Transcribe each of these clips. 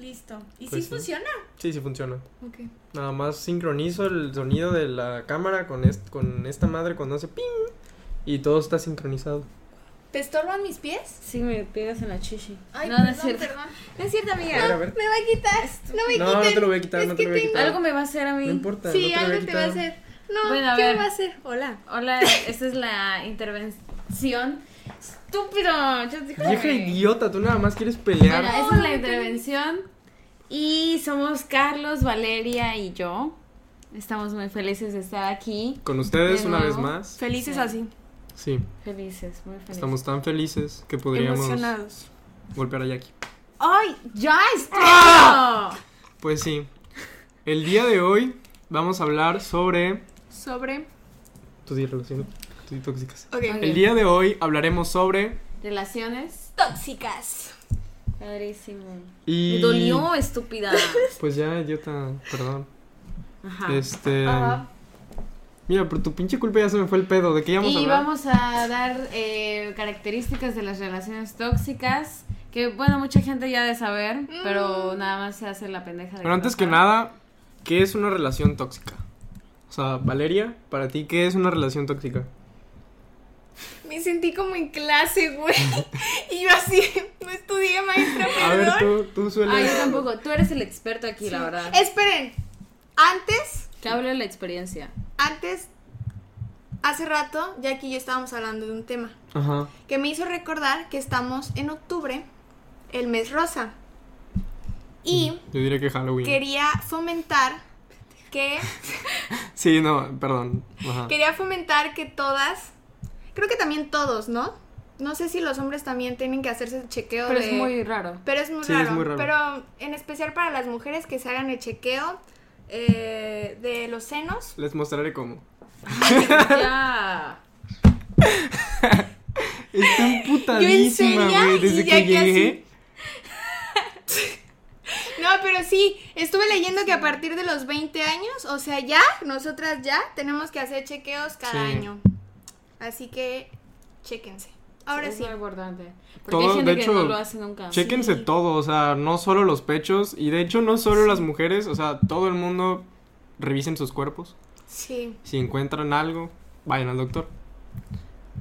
Listo. ¿Y Pues si sí. funciona? Sí, sí funciona. Ok. Nada más sincronizo el sonido de la cámara con, est- con esta madre cuando hace ping. Y todo está sincronizado. ¿Te estorban mis pies? Sí, me pegas en la chichi. Ay, no, perdón, no es cierto. perdón. No es cierto, A ver, amiga. a ver. Me va a quitar. No me No, quiten. no te lo voy a quitar, Es no te que lo voy a quitar. Algo me va a hacer a mí. No importa. Sí, no te lo voy algo te va a hacer. No, Bueno, a ¿qué ver. me va a hacer? Hola. Hola, esta es la intervención. Estúpido. Yo dije- Vieja idiota, tú nada más quieres pelear. Bueno, esta es la intervención. Y somos Carlos, Valeria y yo. Estamos muy felices de estar aquí. Con ustedes De una vez más. Felices Sí. así. Sí, Felices, muy felices. estamos tan felices que podríamos Emocionados. golpear a Jackie. ¡Ay! ¡Ya está! Pues sí. El día de hoy vamos a hablar sobre. Sobre. Tus relaciones tóxicas. Ok. Ok. El día de hoy hablaremos sobre. Relaciones. Tóxicas. Padrísimo. Y. Me dolió, estúpida. Pues ya, idiota, perdón. Ajá. Este. Ajá. Mira, por tu pinche culpa ya se me fue el pedo. ¿De qué íbamos a Y hablar? vamos a dar eh, características de las relaciones tóxicas. Que bueno, mucha gente ya de saber, pero nada más se hace la pendeja de Pero antes que nada, ¿qué es una relación tóxica? O sea, Valeria, para ti, ¿qué es una relación tóxica? Me sentí como en clase, güey. y yo así, no estudié, maestra, A ver, perdón. tú, tú sueles. sabe. Ah, yo tampoco. Tú eres el experto aquí, la verdad. Esperen. Antes, Que hable de la experiencia. antes, hace rato, Jackie y yo estábamos hablando de un tema Ajá. que me hizo recordar que estamos en octubre, el mes rosa. Y Yo diría que Halloween. quería fomentar que Sí, no, perdón. Ajá. quería fomentar que todas, creo que también todos, ¿no? No sé si los hombres también tienen que hacerse el chequeo Pero de es muy raro. pero es muy, Sí, es raro, muy raro. Pero en especial para las mujeres que se hagan el chequeo eh, de los senos. Les mostraré cómo. ya. Estoy emputadísima, güey, desde y que ya que llegué. No, pero sí, estuve leyendo que a partir de los 20 años, o sea, ya, nosotras ya tenemos que hacer chequeos cada Sí. año. Así que, chéquense. Ahora es sí. muy importante. Porque Todo, hay gente de que hecho, no lo hace nunca. Chéquense Sí. todo, o sea, no solo los pechos. Y de hecho, no solo las mujeres, o sea, todo el mundo revisen sus cuerpos. Sí. Si encuentran algo, vayan al doctor.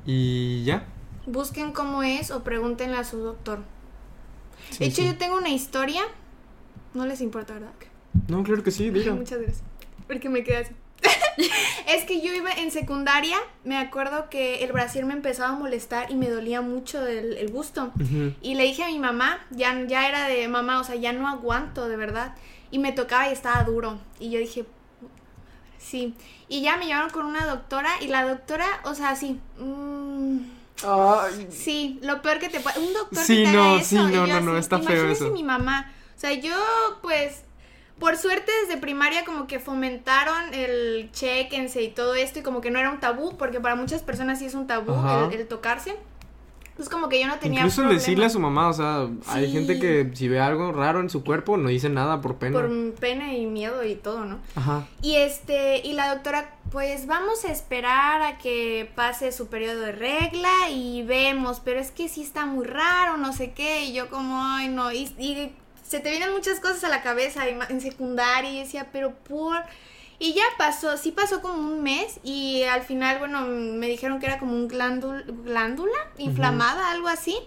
Y ya. Busquen cómo es o pregúntenle a su doctor. Sí, de hecho, sí. yo tengo una historia. No les importa, ¿verdad? No, claro que sí, diga. muchas gracias. Porque me quedé así. es que yo iba en secundaria, me acuerdo que el brasier me empezaba a molestar y me dolía mucho el, el busto. Y le dije a mi mamá, ya, ya era de mamá, o sea, ya no aguanto, de verdad. Y me tocaba y estaba duro. Y yo dije, sí. Y ya me llevaron con una doctora y la doctora, o sea, sí. mm, sí, lo peor que te puede... Un doctor Sí, que te no, haga sí, eso. no, y yo no, no, así, está feo eso. mi mamá. O sea, yo, pues... Por suerte desde primaria como que fomentaron el chequense y todo esto y como que no era un tabú, porque para muchas personas sí es un tabú el, el tocarse. Entonces como que yo no tenía Incluso problema. decirle a su mamá, o sea, hay Sí. gente que si ve algo raro en su cuerpo no dice nada por pena. por pena y miedo y todo, ¿no? Ajá. Y este, y la doctora, pues vamos a esperar a que pase su periodo de regla y vemos, pero es que sí está muy raro, no sé qué, y yo como, ay no, y, y se te vienen muchas cosas a la cabeza en secundaria y decía, pero por... Y ya pasó, sí pasó como un mes y al final, bueno, me dijeron que era como un glándul- glándula inflamada, algo así.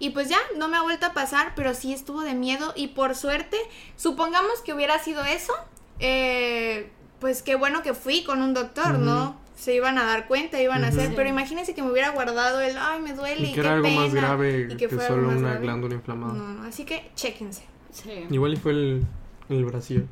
Y pues ya, no me ha vuelto a pasar, pero sí estuvo de miedo y por suerte, supongamos que hubiera sido eso, eh, pues qué bueno que fui con un doctor, ¿no? Se iban a dar cuenta, iban a hacer, pero imagínense que me hubiera guardado el, ay, me duele, Y y que qué era algo más pena", grave y que, solo más una grave. glándula inflamada. No, no, así que chéquense. Sí. Igual y fue el, el Brasil,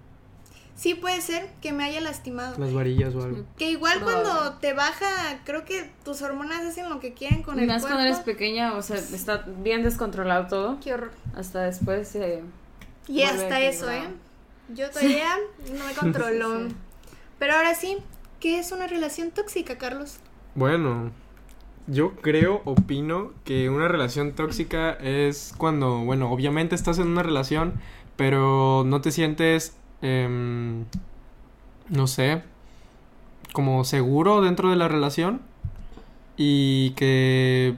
Sí puede ser que me haya lastimado. las varillas o algo. Que igual cuando te baja, creo que tus hormonas hacen lo que quieren con Y el más cuerpo. cuando eres pequeña, o sea, está bien descontrolado todo. Qué horror. Hasta después eh, Y hasta eso, ¿eh? Yo todavía no me controlo. Sí. Pero ahora sí, ¿qué es una relación tóxica, Carlos? Bueno, yo creo, opino que una relación tóxica es cuando, bueno, obviamente estás en una relación, pero no te sientes, em, no sé, como seguro dentro de la relación y que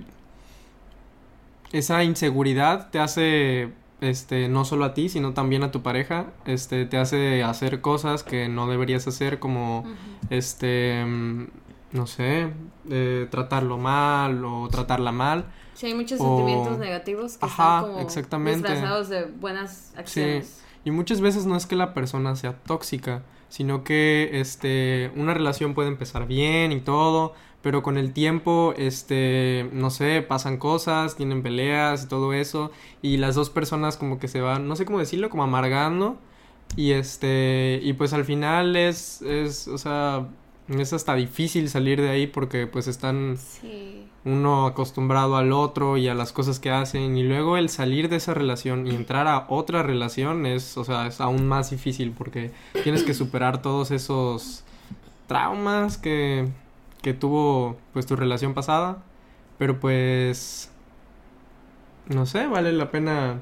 esa inseguridad te hace este, no solo a ti, sino también a tu pareja, este, te hace hacer cosas que no deberías hacer, como, este, mm, no sé, eh, tratarlo mal o tratarla mal. Sí, hay muchos O- sentimientos negativos que Ajá, están como exactamente. disfrazados de buenas acciones. Y muchas veces no es que la persona sea tóxica, sino que este una relación puede empezar bien y todo, pero con el tiempo este no sé, pasan cosas, tienen peleas y todo eso y las dos personas como que se van, no sé cómo decirlo, como amargando y este y pues al final es es o sea, es hasta difícil salir de ahí porque pues están Sí. uno acostumbrado al otro y a las cosas que hacen y luego el salir de esa relación y entrar a otra relación es, o sea, es aún más difícil porque tienes que superar todos esos traumas que, que tuvo pues tu relación pasada, pero pues no sé, vale la pena,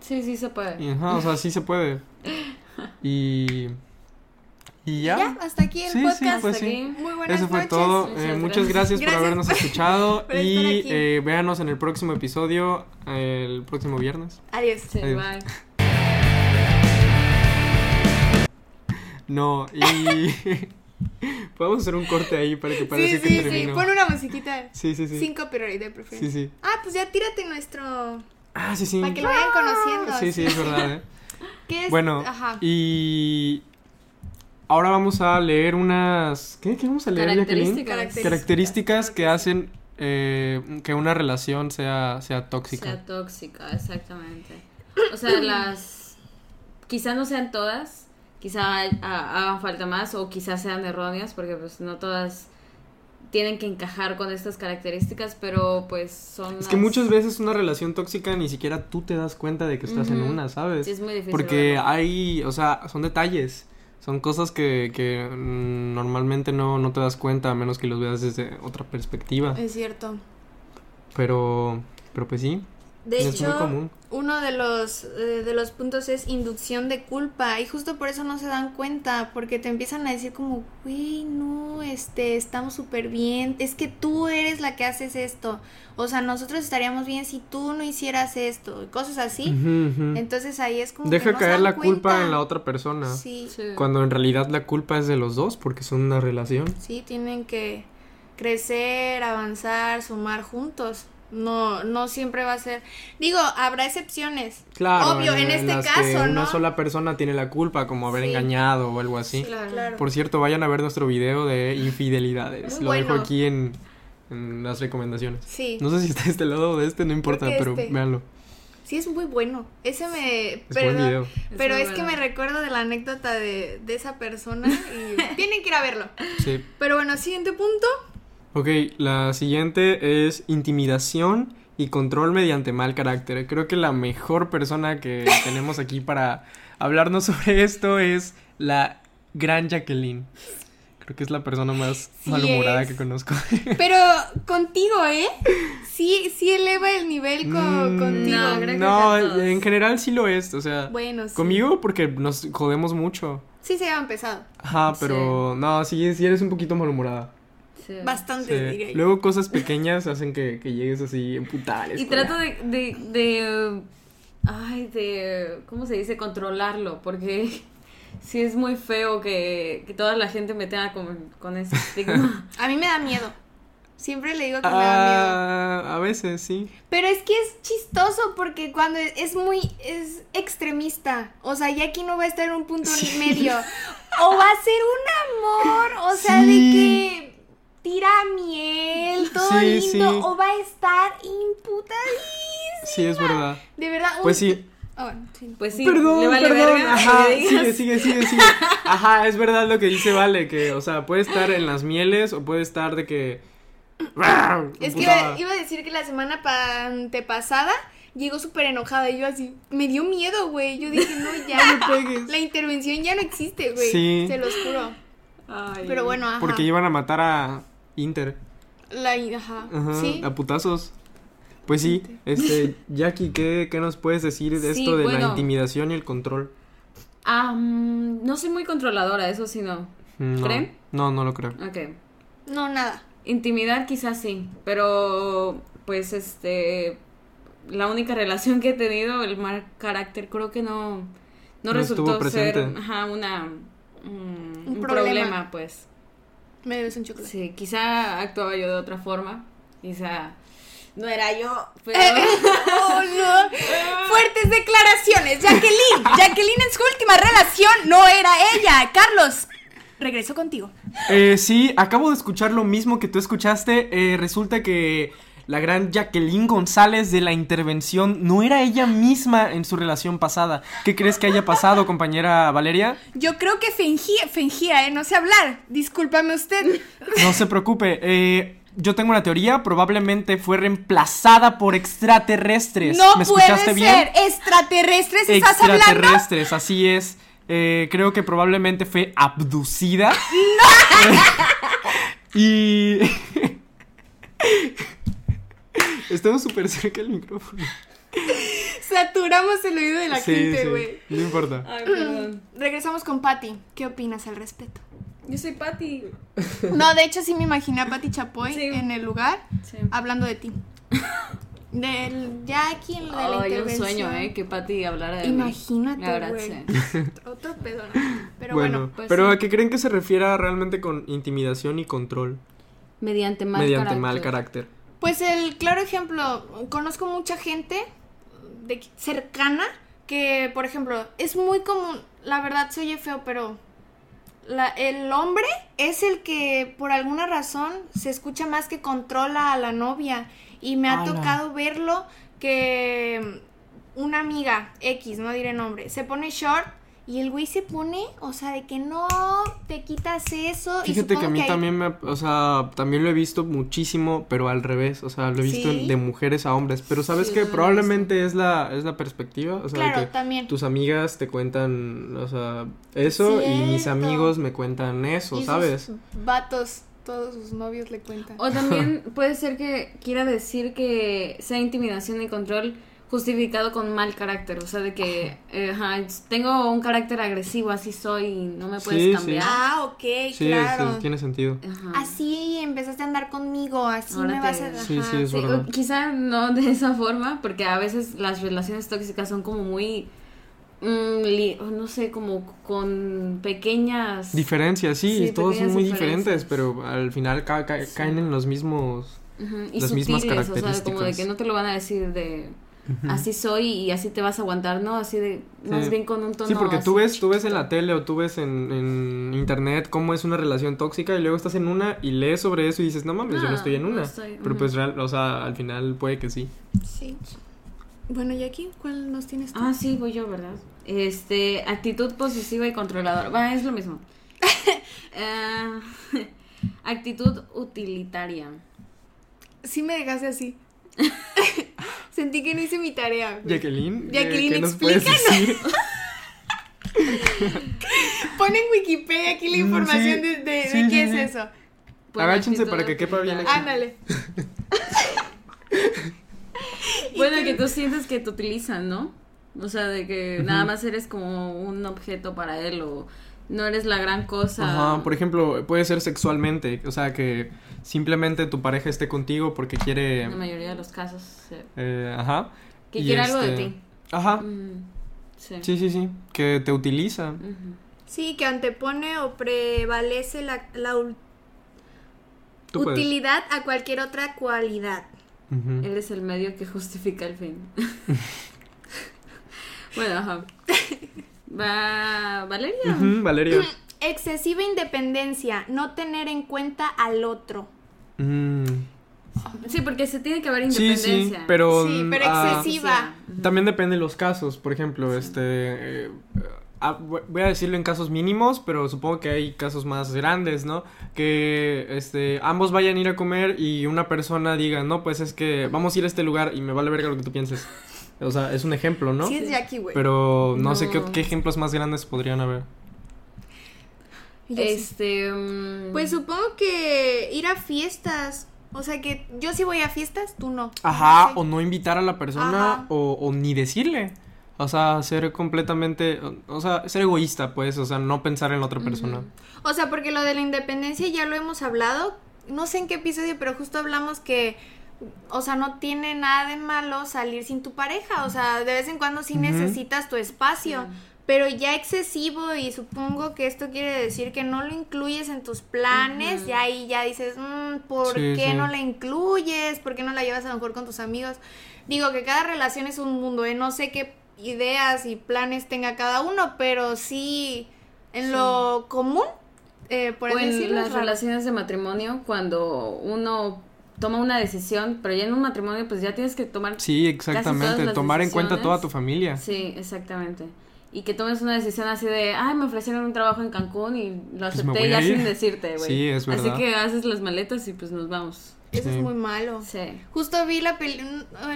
Sí, sí se puede. ajá, o sea, sí se puede. Y y ya. Ya, hasta aquí el Sí, sí, podcast. pues sí. aquí. Muy buenas Eso fue noches. todo. Muchas Eh, muchas gracias. gracias, por habernos escuchado y eh, véanos en el próximo episodio el próximo viernes. Adiós. Sí, Adiós. bye. No, y podemos hacer un corte ahí para que Sí, parezca sí, que sí. terminó. Pon una musiquita. Sí, sí, sí. Sin copyright de Sí, preferencia. sí. Ah, pues ya tírate nuestro. Ah, sí, sí. Para que lo vayan conociendo. Sí, sí, es verdad. ¿eh? ¿Qué es? Bueno, Ajá. y ahora vamos a leer unas ¿Qué, qué vamos a leer, Jacqueline? Características. Características que hacen eh, que una relación sea sea tóxica. Sea tóxica, exactamente. O sea, las. Quizá no sean todas, quizá hagan falta más o quizás sean erróneas, porque pues no todas tienen que encajar con estas características, pero pues son. Es que muchas veces una relación tóxica ni siquiera tú te das cuenta de que estás en una, ¿sabes? Sí, es muy difícil. Porque verlo. hay, o sea, son detalles. Son cosas que, que mm, normalmente no, no te das cuenta a menos que los veas desde otra perspectiva. Es cierto. Pero, pero pues sí, De es hecho, muy común. uno de los, eh, de los puntos es inducción de culpa y justo por eso no se dan cuenta porque te empiezan a decir como, güey, no, este, estamos súper bien, es que tú eres la que haces esto, o sea, nosotros estaríamos bien si tú no hicieras esto, y cosas así. Entonces ahí es como... que Deja se caer dan la culpa en la otra persona. Sí, Sí. Cuando en realidad la culpa es de los dos porque son una relación. sí, tienen que crecer, avanzar, sumar juntos. No, no siempre va a ser. Digo, habrá excepciones. Claro, Obvio, en, este las que caso, ¿no? una sola persona tiene la culpa, como haber Sí. engañado o algo así. Claro. Claro. Por cierto, vayan a ver nuestro video de infidelidades. Muy Lo dejo aquí en, en las recomendaciones. Sí. No sé si está de este lado o de este, no importa, pero este. véanlo. Sí, es muy bueno. Ese me. Es perdón, buen video. Pero es que me recuerdo de la anécdota de, de esa persona y tienen que ir a verlo. Sí. Pero bueno, siguiente punto. Ok, la siguiente es intimidación y control mediante mal carácter. Creo que la mejor persona que tenemos aquí para hablarnos sobre esto es la gran Jacqueline. Creo que es la persona más Sí malhumorada es. que conozco. Pero contigo, ¿eh? Sí, sí eleva el nivel co- Mm, contigo. no, creo no, con en general sí lo es, o sea, Bueno, sí. conmigo porque nos jodemos mucho. Sí se llevan pesado. Ajá, pero no, sí, sí eres un poquito malhumorada. Sí. Bastante, Sí. diría yo. Luego cosas pequeñas hacen que, que llegues así en putales. Y trato de, de, de, ay, de, ¿cómo se dice? Controlarlo, porque sí es muy feo que, que toda la gente me tenga con, con ese estigma. A mí me da miedo. Siempre le digo que me da miedo. Ah, a veces sí. Pero es que es chistoso porque cuando es, es muy es extremista, o sea, ya aquí no va a estar en un punto Sí. medio. O va a ser un amor, o sea, de que tira miel, todo Sí, lindo, sí. o va a estar imputadísimo. Sí, es verdad. De verdad. un- Pues sí. Bueno, sí. Pues sí, perdón, le vale perdón. verga Ajá, sigue, sigue, sigue, sigue. Ajá, es verdad lo que dice Vale, que, o sea, puede estar en las mieles o puede estar de que. Es que iba, iba a decir que la semana pa- antepasada llegó súper enojada y yo así, me dio miedo, güey. Yo dije, no, ya. No me pegues. La intervención ya no existe, güey. Sí. Se los juro. Ay. Pero bueno, ajá. Porque iban a matar a Inter. La, ajá. Ajá, Sí. a putazos. Pues sí, este, Jackie, ¿qué, qué nos puedes decir de Sí, esto de la intimidación y el control? Ah, mm, no soy muy controladora, eso sí no. No, ¿Creen? No, no lo creo. Ok. No, nada. Intimidar quizás sí, pero pues este la única relación que he tenido, el mal carácter, creo que no, no, No resultó ser ajá, una, mm, Un un, problema. problema. pues. Me debes un chocolate. Sí, quizá actuaba yo de otra forma, quizá no era yo, pero... Oh, no. Fuertes declaraciones. Jacqueline. Jacqueline en su última relación no era ella. Carlos, regreso contigo. Eh, sí, acabo de escuchar lo mismo que tú escuchaste. Eh, resulta que la gran Jacqueline González de la intervención no era ella misma en su relación pasada. ¿Qué crees que haya pasado, compañera Valeria? Yo creo que fingía, fingía, ¿eh? No sé hablar. Discúlpame usted. No se preocupe. eh, yo tengo una teoría. Probablemente fue reemplazada por extraterrestres. No ¿Me puede escuchaste bien? ser. ¿Extraterrestres estás hablando? Extraterrestres, así es. Eh, creo que probablemente fue abducida. y. Estamos súper cerca del micrófono. Saturamos el oído de la Sí, gente, sí, güey. No importa. Ay, perdón. Regresamos con Patty. ¿Qué opinas al respecto? Yo soy Patty. No, de hecho sí me imaginé a Patty Chapoy Sí. en el lugar Sí. hablando de ti. Del Jackie, de la Ay, un intervención. sueño, ¿eh? Que Patty hablara de mí. Imagínate, La güey. sí. Otro pedo, ¿no? Pero bueno, bueno, pues pero sí. ¿a qué creen que se refiera realmente con intimidación y control? Mediante mal mediante carácter. mal carácter. Pues el claro ejemplo, conozco mucha gente de cercana que, por ejemplo, es muy común, la verdad se oye feo, pero la- el hombre es el que por alguna razón se escucha más que controla a la novia. Y me ha tocado verlo que una amiga X, no diré nombre, se pone short y el güey se pone, o sea, de que no te quitas eso. y Fíjate que a mí hay- también me, o sea, también lo he visto muchísimo, pero al revés, o sea, lo he visto Sí. de mujeres a hombres, pero sabes Sí, que probablemente es la es la perspectiva, o sea, de Claro, que también. tus amigas te cuentan, o sea, eso y mis amigos me cuentan eso, Y sus ¿sabes? Vatos, todos sus novios le cuentan. O también puede ser que quiera decir que sea intimidación y control justificado con mal carácter, o sea, de que eh, ajá, tengo un carácter agresivo, así soy y no me puedes Sí, sí. cambiar. Ah, ok, Sí, claro. sí, tiene sentido. Ajá. Así empezaste a andar conmigo, así Ahora me te- vas a... Ajá. sí, es Sí, verdad. o quizá no de esa forma, porque a veces las relaciones tóxicas son como muy, mm, li- no sé, como con pequeñas... Diferencias, sí, Sí, todos son muy diferentes, pero al final ca- ca- Sí. caen en los mismos Ujú, y las mismas sutiles, o sea, como de características. que no te lo van a decir de Así soy y así te vas a aguantar, ¿no? Así de, más Sí. bien con un tono Sí, porque tú ves, tú ves en la tele o tú ves en, en internet cómo es una relación tóxica y luego estás en una y lees sobre eso y dices, no mames, yo no Ah, estoy en no una. estoy, Pero ujú. pues real, o sea, al final puede que sí. Sí. Bueno, y aquí, ¿cuál nos tienes tú? Ah, sí, voy yo, ¿verdad? Este, actitud posesiva y controladora. Va, es lo mismo. Ah, actitud utilitaria. Sí me dejaste así. Sentí que no hice mi tarea. güey. Jacqueline, Jacqueline, ¿qué nos puedes decir? Pon en Wikipedia aquí la Mm, información sí. de, Sí, qué sí. es eso. Bueno, Agáchense para que quepa bien utilitaria. Ándale. Bueno, que tú sientes que te utilizan, ¿no? O sea, de que nada más eres como un objeto para él o no eres la gran cosa. Ajá, por ejemplo, puede ser sexualmente, o sea, que simplemente tu pareja esté contigo porque quiere... En la mayoría de los casos. sí. eh, ajá. Que y quiere algo de este, ti. Ajá, Mm, sí. sí, sí, sí, que te utiliza. Sí, que antepone o prevalece la, la utilidad a cualquier otra cualidad. Ujú. Eres el medio que justifica el fin. bueno, ajá. Va Valeria. Valeria. Excesiva independencia, no tener en cuenta al otro. Mm, Sí, porque se tiene que haber Sí, independencia. sí, pero... Sí, pero ah, excesiva. También depende de los casos, por ejemplo, este... eh, ah, voy voy a decirlo en casos mínimos, pero supongo que hay casos más grandes, ¿no? Que este, ambos vayan a ir a comer y una persona diga, no, pues es que vamos a ir a este lugar y me vale verga lo que tú pienses. O sea, es un ejemplo, ¿no? Sí, es Jackie, güey. Pero no, sé qué, qué ejemplos más grandes podrían haber. Este. mm, Pues supongo que ir a fiestas. O sea que yo sí voy a fiestas, tú no. Ajá, o no invitar a la persona o, o ni decirle. O sea, ser completamente, o sea, ser egoísta, pues, o sea, no pensar en la otra persona. O sea, porque lo de la independencia ya lo hemos hablado. No sé en qué episodio, pero justo hablamos que o sea, no tiene nada de malo salir sin tu pareja, o sea, de vez en cuando sí necesitas tu espacio, pero ya excesivo y supongo que esto quiere decir que no lo incluyes en tus planes, y ahí ya dices, "Mm, ¿por Sí, qué sí. no la incluyes? ¿Por qué no la llevas a lo mejor con tus amigos? Digo que cada relación es un mundo, ¿eh? No sé qué ideas y planes tenga cada uno, pero sí, en Sí. lo común, eh, por o en decirlo, las raro. relaciones de matrimonio, cuando uno toma una decisión, pero ya en un matrimonio, pues ya tienes que tomar. Sí, todas exactamente. las Tomar en cuenta toda tu familia. Sí, exactamente. Y que tomes una decisión así de, ay, me ofrecieron un trabajo en Cancún y lo Pues acepté ya sin decirte, güey. Sí, es verdad. Así que haces las maletas y pues nos vamos. Eso Sí. es muy malo. Sí. Justo vi la, peli-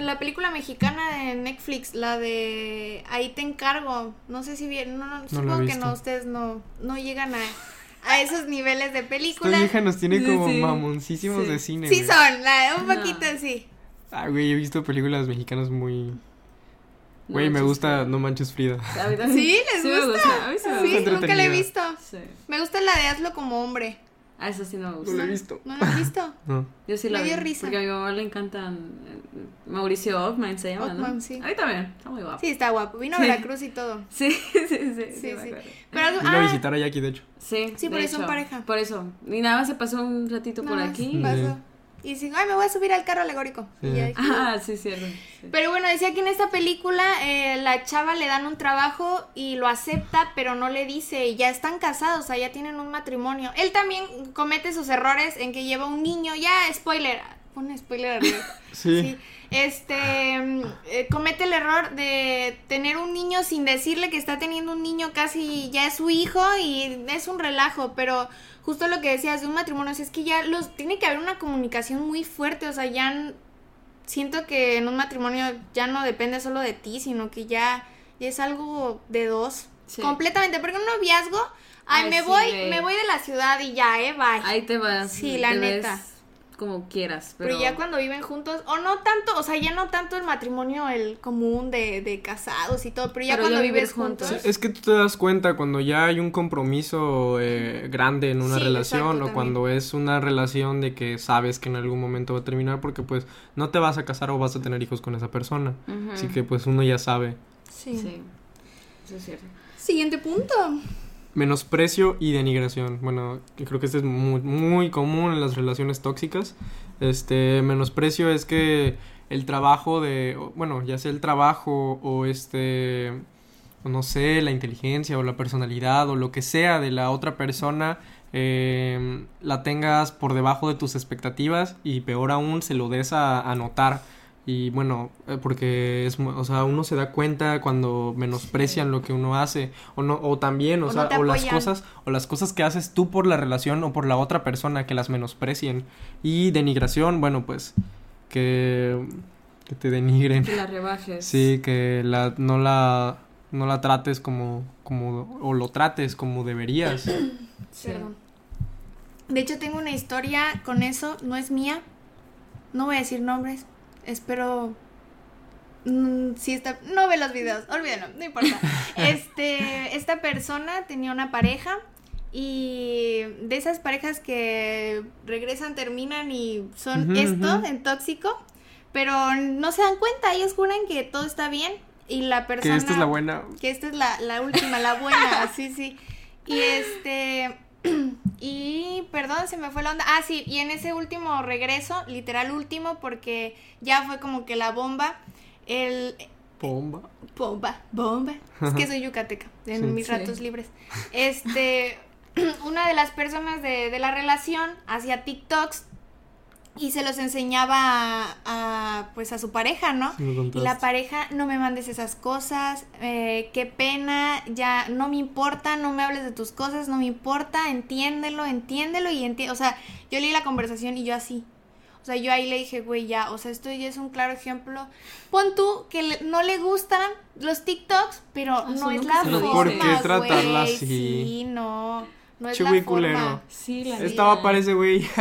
la película mexicana de Netflix, la de Ahí te encargo. No sé si bien, no, no, he supongo que no, ustedes no, no llegan a, a esos niveles de película. Esta vieja nos tiene Sí, como sí. mamoncísimos Sí. de cine. Sí güey. son, la, un No. poquito sí. Ah, güey, he visto películas mexicanas muy. No Güey, me manches, gusta güey. No Manches Frida. ¿Sí? ¿Les me gusta? A mí sí me Sí, gusta. Nunca la he visto. Sí. Me gusta la de Hazlo como hombre. Ah, eso sí no me No gusta. lo he visto. ¿No la has visto? No. Yo sí la Me dio vi, risa. Porque a mi mamá le encantan eh, Mauricio Ockman se llama, ¿no? Ockman, sí. A mí también, está muy guapo. Sí, está guapo. Vino a Sí. Veracruz y todo. Sí, sí, sí, sí, Sí, me sí. acuerdo. Pero, Vino a ah, visitar a Jackie, de hecho. Sí, Sí, de por eso son hecho, pareja. Por eso. Y nada más se pasó un ratito por nada más aquí. pasó. Y si, ay, me voy a subir al carro alegórico. Y Sí. ya- Ah, sí, cierto. sí. Pero bueno, decía que en esta película eh, la chava le dan un trabajo y lo acepta, pero no le dice, y ya están casados, o sea, ya tienen un matrimonio. Él también comete sus errores en que lleva un niño, ya, spoiler, pone spoiler arriba. Sí. Este, eh, comete el error de tener un niño sin decirle que está teniendo un niño casi ya es su hijo y es un relajo, pero justo lo que decías de un matrimonio, o sea, es que ya los tiene que haber una comunicación muy fuerte, o sea, ya siento que en un matrimonio ya no depende solo de ti, sino que ya, ya es algo de dos. Sí. Completamente, porque un noviazgo, ay, Ay, me sí, voy, güey. me voy de la ciudad y ya, eh, bye. Ahí te vas. Sí, la te neta. ves como quieras. Pero, Pero, ya cuando viven juntos, o no tanto, o sea, ya no tanto el matrimonio, el común de, de casados y todo, pero ya Pero cuando ya vives juntos. juntos. Es que tú te das cuenta cuando ya hay un compromiso eh, grande en una Sí, relación exacto, o también. cuando es una relación de que sabes que en algún momento va a terminar porque pues no te vas a casar o vas a tener hijos con esa persona. Así que pues uno ya sabe. Sí. Sí. Eso es cierto. Siguiente punto. Menosprecio y denigración. Bueno, creo que este es muy, muy común en las relaciones tóxicas. Este, menosprecio es que el trabajo de, bueno, ya sea el trabajo o este, no sé, la inteligencia o la personalidad o lo que sea de la otra persona, eh, la tengas por debajo de tus expectativas y peor aún se lo des a, a notar. Y bueno, eh, porque es, o sea, uno se da cuenta cuando menosprecian lo que uno hace o no o también, o, O sea, o las cosas o las cosas que haces tú por la relación o por la otra persona que las menosprecien. Y denigración, bueno, pues que que te denigren. Que la rebajes. Sí, que la no la no la trates como como o lo trates como deberías. Sí. Perdón. De hecho, tengo una historia con eso, no es mía. No voy a decir nombres. Espero. mm, si está. No ve los videos, olvídalo, no importa. Este. Esta persona tenía una pareja. Y de esas parejas que regresan, terminan y son esto en tóxico. Pero no se dan cuenta, ellos juran que todo está bien. Y la persona. que esta es la buena. Que esta es la, la última, la buena, sí, sí. Y este. Y perdón, se me fue la onda. Ah, sí, y en ese último regreso, literal último, porque ya fue como que la bomba. El. Bomba. Bomba, bomba. Es que soy yucateca, en Sí. mis Sí. ratos libres. Este. Una de las personas de, de la relación hacía TikToks y se los enseñaba a, a, pues a su pareja, ¿no? Y la pareja, no me mandes esas cosas, eh, qué pena, ya no me importa, no me hables de tus cosas, no me importa, entiéndelo, entiéndelo y entiende, o sea, yo leí la conversación y yo así. O sea, yo ahí le dije, güey, ya, o sea, esto ya es un claro ejemplo. Pon tú que le- no le gustan los TikToks, pero Ah, no es la forma. ¿Por qué tratarla güey, así? Sí, no, no es Che, la güey forma. culero. Sí, la Estaba para ese güey.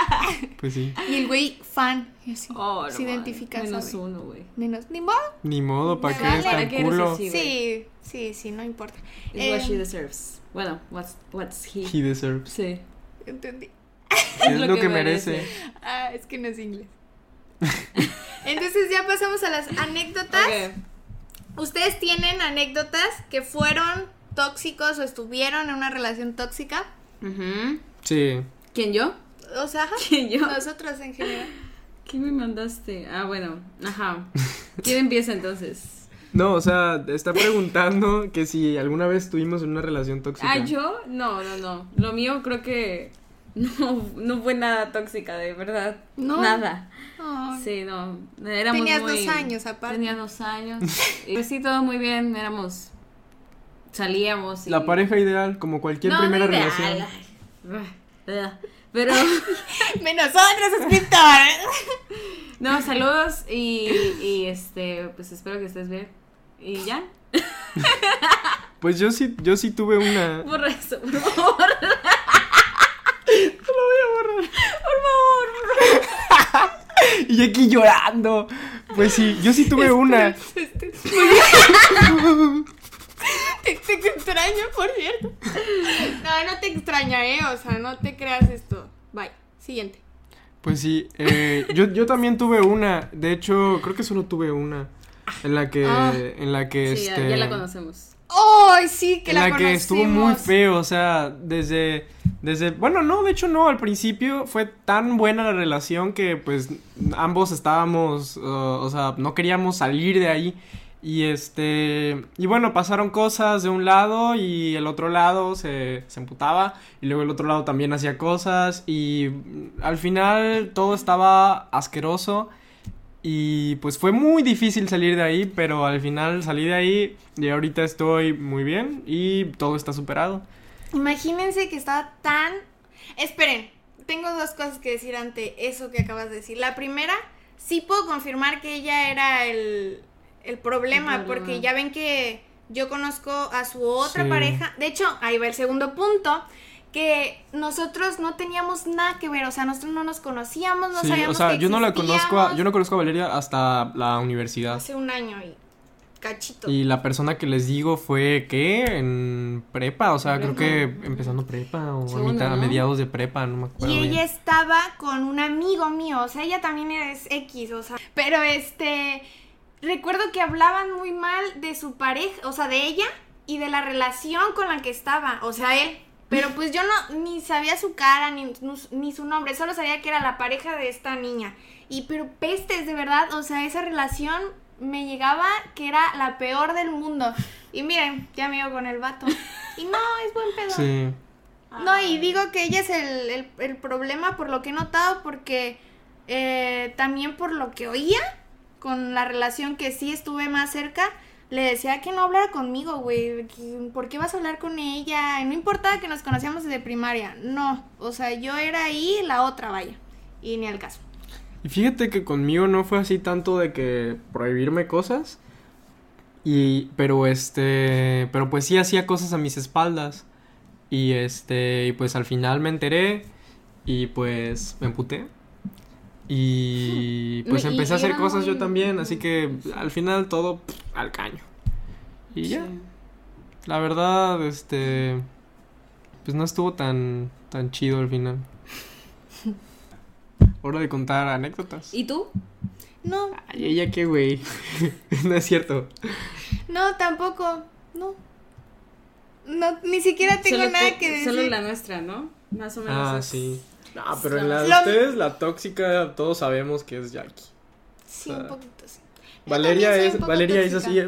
pues sí. Y el güey fan, y así, Oh, no se identifica. Menos uno, güey. Menos, ni modo. Ni modo, ¿para qué vale. eres ¿Para tan qué eres culo? así? Sí, sí, sí, no importa. It's what Eh, she deserves. Bueno, what's, what's he. He deserves. Sí. Entendí. Es, lo, que, merece. Ah, es que no es inglés. Entonces ya pasamos a las anécdotas. ¿Ustedes tienen anécdotas que fueron tóxicos o estuvieron en una relación tóxica? Sí. ¿Quién yo? O sea, ajá, ¿Quién yo? nosotros en general. ¿Qué me mandaste? Ah, bueno, ajá. ¿Quién empieza entonces? No, o sea, está preguntando que si alguna vez estuvimos en una relación tóxica. Ah, ¿yo? No, no, no. Lo mío creo que no, no fue nada tóxica, de verdad. ¿No? Nada. Sí, no. Éramos Tenías muy- dos años aparte. Tenía dos años. y pues sí, todo muy bien. Éramos. Salíamos. Y... La pareja ideal, como cualquier No, primera no ideal, relación. Pero. Menos otros escritores. No, saludos y, y este, pues espero que estés bien. Y ya. Pues yo sí, yo sí tuve una. Borra eso, por favor. Lo voy a borrar. Por favor. y aquí llorando. Pues sí, yo sí tuve una. Este, te, te extraño, por cierto. No, no te extraña, ¿eh? O sea, no te creas esto. Bye. Siguiente. Pues sí, eh, yo, yo también tuve una. De hecho, creo que solo tuve una. En la que. Ah. En la que Sí, este. ya la conocemos. ¡Ay, sí! Que en la, la, que estuvo muy feo, o sea, desde, desde, bueno, no, de hecho no, al principio fue tan buena la relación que pues ambos estábamos, uh, o sea, no queríamos salir de ahí y este, y bueno, pasaron cosas de un lado y el otro lado se, se emputaba y luego el otro lado también hacía cosas y al final todo estaba asqueroso. Y pues fue muy difícil salir de ahí, pero al final salí de ahí y ahorita estoy muy bien y todo está superado. Imagínense que estaba tan... Esperen, tengo dos cosas que decir ante eso que acabas de decir. La primera, sí puedo confirmar que ella era el, el problema, El problema. porque ya ven que yo conozco a su otra Sí. pareja. De hecho, ahí va el segundo punto, que nosotros no teníamos nada que ver, o sea, nosotros no nos conocíamos, no sí, sabíamos o sea, que yo no la conozco, a, yo no conozco a Valeria hasta la universidad. Hace un año y cachito. Y la persona que les digo fue ¿qué? En prepa, o sea, creo que empezando prepa o a, mitad- a mediados de prepa, no me acuerdo. Y bien. ella estaba con un amigo mío, o sea, ella también es X, o sea, pero este, recuerdo que hablaban muy mal de su pareja, o sea, de ella y de la relación con la que estaba, o sea, él. Pero pues yo no, ni sabía su cara, ni, ni su nombre, solo sabía que era la pareja de esta niña. Y pero pestes, de verdad, o sea, esa relación me llegaba que era la peor del mundo. Y miren, ya me iba con el vato. Y no, es buen pedo. Sí. No, y digo que ella es el, el- el problema por lo que he notado, porque eh, también por lo que oía con la relación que sí estuve más cerca, le decía que no hablara conmigo, güey. ¿Por qué vas a hablar con ella? No importaba que nos conocíamos desde primaria. No, o sea, yo era ahí la otra, vaya. Y ni al caso. Y fíjate que conmigo no fue así tanto de que prohibirme cosas. Y, pero este, pero pues sí hacía cosas a mis espaldas. Y este, y pues al final me enteré y pues me emputé. Y pues Y- empecé a hacer cosas yo también, así que al final todo pff, al caño. Y ya, la verdad, este, pues no estuvo tan, tan chido al final. Hora de contar anécdotas. ¿Y tú? No, Ay, ella qué, güey. no es cierto. no, tampoco. No. No, ni siquiera tengo Solo nada que decir. Solo la nuestra, ¿no? Más o menos. Ah, es- sí. No, pero en la de Lo- ustedes, la tóxica, todos sabemos que es Jackie. Sí, o sea, un poquito, sí. Valeria es, Valeria es así. eh,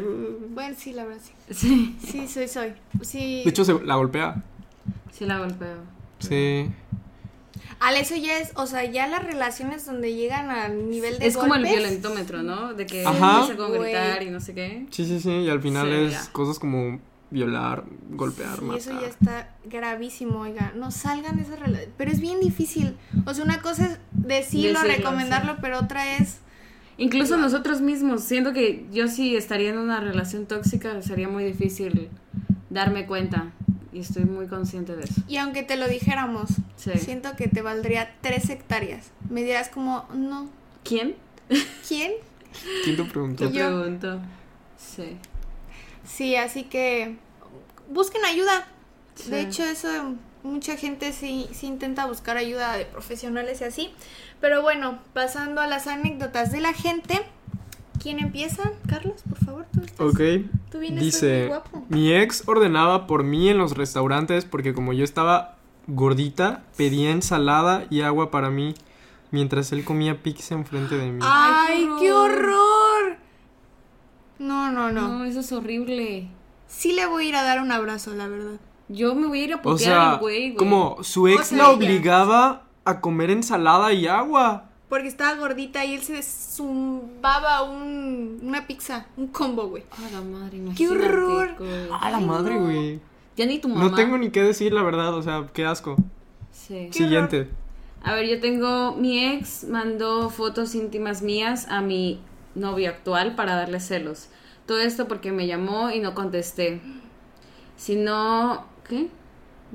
Bueno, sí, la verdad, sí. Sí. Sí, soy, soy. Sí. De hecho, se la golpea. Sí la golpeo. Sí. Al eso ya es, o sea, ya las relaciones donde llegan al nivel de Es como el violentómetro, ¿no? De que Ajá. empieza con Güey. gritar y no sé qué. Sí, sí, sí. Y al final Sí, es ya. cosas como violar, golpear, Y matar. eso ya está gravísimo, oiga. No salgan de esas relaciones. Pero es bien difícil. O sea, una cosa es decirlo, Decirlo, recomendarlo, pero otra es. Incluso nosotros mismos, siento que yo si estaría en una relación tóxica sería muy difícil darme cuenta y estoy muy consciente de eso. Y aunque te lo dijéramos, Sí. siento que te valdría tres hectáreas. Me dirás como, no. ¿Quién? ¿Quién? ¿Quién te preguntó? Yo. pregunto. Sí. Sí, así que busquen ayuda. Sí. De hecho, eso mucha gente sí, sí intenta buscar ayuda de profesionales y así. Pero bueno, pasando a las anécdotas de la gente. ¿Quién empieza? Carlos, por favor. Tú estás- Ok. Tú vienes muy Dice, guapo. mi ex ordenaba por mí en los restaurantes porque como yo estaba gordita, pedía ensalada y agua para mí mientras él comía pizza enfrente de mí. ¡Ay, qué horror! No, no, no, No, eso es horrible. Sí le voy a ir a dar un abrazo, la verdad. Yo me voy a ir a o putear sea, al güey, güey. como su ex sea, la ella. obligaba a comer ensalada y agua. Porque estaba gordita y él se zumbaba un, una pizza, un combo, güey. A la madre, imagínate. ¡Qué horror! güey. A la madre, güey. Ya ni tu mamá. No tengo ni qué decir, la verdad, o sea, qué asco. Sí. Qué Siguiente. A ver, yo tengo. Mi ex mandó fotos íntimas mías a mi novio actual para darle celos. Todo esto porque me llamó y no contesté. Si no. ¿Qué?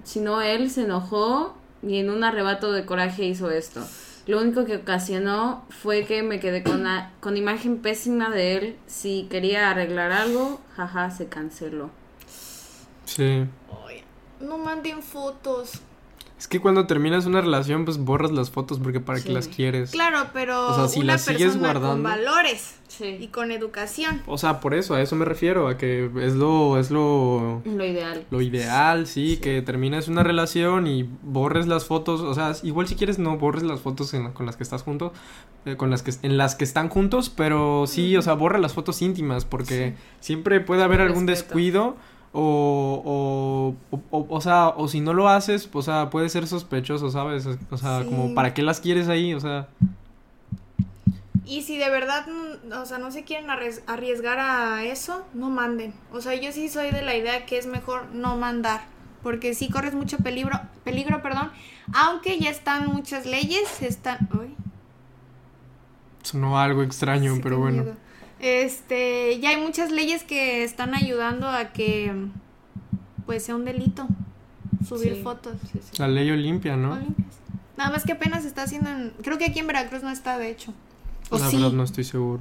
Si no, él se enojó y en un arrebato de coraje hizo esto. Lo único que ocasionó fue que me quedé con, la- con imagen pésima de él. Si quería arreglar algo, jaja, se canceló. Sí. Ay, no manden fotos. Es que cuando terminas una relación, pues borras las fotos porque para Sí. qué las quieres. Claro, pero O sea, si una las sigues persona con guardando. valores y con educación. O sea, por eso, a eso me refiero, a que es lo, es lo, Lo ideal. lo ideal, sí, que termines una relación y borres las fotos, o sea, igual si quieres no borres las fotos en con las que estás junto, eh, con las que en las que están juntos, pero sí, o sea, borra las fotos íntimas porque siempre puede haber algún Respeto. descuido o, o, o, o- sea, o si no lo haces, o sea, puede ser sospechoso, ¿sabes? O sea, Sí. como, ¿para qué las quieres ahí? O sea, Y si de verdad, mm, o sea, no se quieren arries- arriesgar a eso, no manden. O sea, yo sí soy de la idea que es mejor no mandar. Porque sí corres mucho peligro, peligro, perdón. Aunque ya están muchas leyes, están... Uy, sonó algo extraño, sí, pero bueno. miedo. Este, ya hay muchas leyes que están ayudando a que, pues, sea un delito subir Sí. fotos. Sí, sí. La ley Olimpia, ¿no? Olimpias. Nada más que apenas está haciendo en... Creo que aquí en Veracruz no está, de hecho. O La sí, verdad no estoy seguro.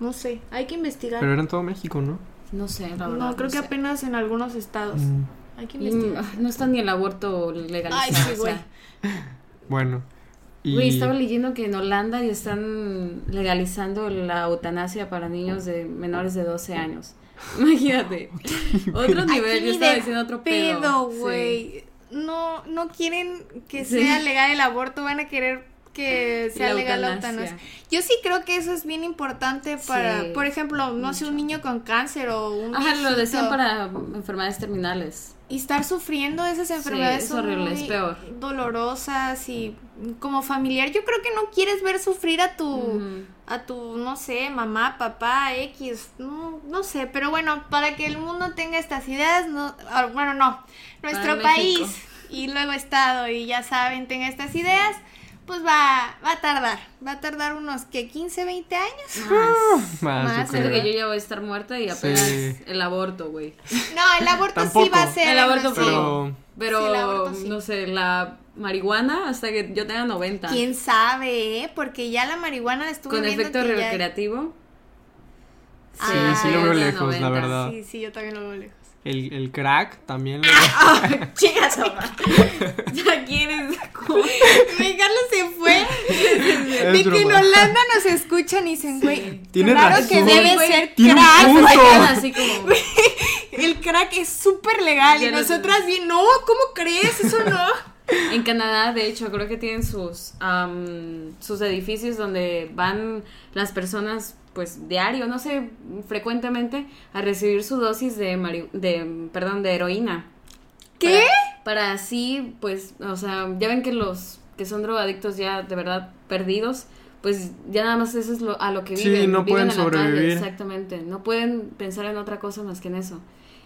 no sé. Hay que investigar. Pero era en todo México, ¿no? No sé, la verdad. no, creo que sé. apenas en algunos estados. Mm, Hay que investigar. no está ni el aborto legalizado. Ay, sí, o sea. güey. Bueno. Y... Güey, estaba leyendo que en Holanda ya están legalizando la eutanasia para niños de menores de 12 años. Imagínate. Otro nivel, Aquí yo estaba diciendo otro pedo. pedo, Sí. güey. No, no quieren que Sí. sea legal el aborto, van a querer que sea La legal la eutanasia. Yo sí creo que eso es bien importante para, Sí, por ejemplo, no sé, un niño con cáncer o un Ajá, lo decían para enfermedades terminales. Y estar sufriendo de esas enfermedades es es peor. dolorosas y como familiar yo creo que no quieres ver sufrir a tu a tu no sé mamá papá x no no sé pero bueno para que el mundo tenga estas ideas no ah, bueno no nuestro país y luego estado y ya saben tenga estas ideas pues va va a tardar va a tardar unos que 15 20 años Más. Más, yo Más, creo. Siento que yo ya voy a estar muerta y apenas Sí. el aborto, güey. no el aborto sí va a ser El aborto sí. Pero Pero, Sí, el aborto sí. no sé, la marihuana hasta que yo tenga 90. quién sabe eh? porque ya la marihuana la estuve Con viendo efecto que ya- recreativo. sí, Ah, sí lo veo lejos, la 90. verdad. sí sí yo también lo veo lejos El, el crack también lo Chinga su madre. Ya quieres. Mi Carlos se fue. Es de que en. Holanda nos escuchan y dicen, güey. Tiene claro razón. que debe Güey, ser tiene un crack. así como. El crack es súper legal. Ya y nosotras bien, no, ¿cómo crees? Eso no. En Canadá, de hecho, creo que tienen sus am, sus edificios donde van las personas, pues diario, no sé, frecuentemente a recibir su dosis de mari- de perdón, de heroína. ¿Qué? Para, para así, pues, o sea, ya ven que los que son drogadictos ya de verdad perdidos, pues ya nada más eso es lo, a lo que Sí, viven. no viven pueden en la calle, sobrevivir. exactamente. No pueden pensar en otra cosa más que en eso.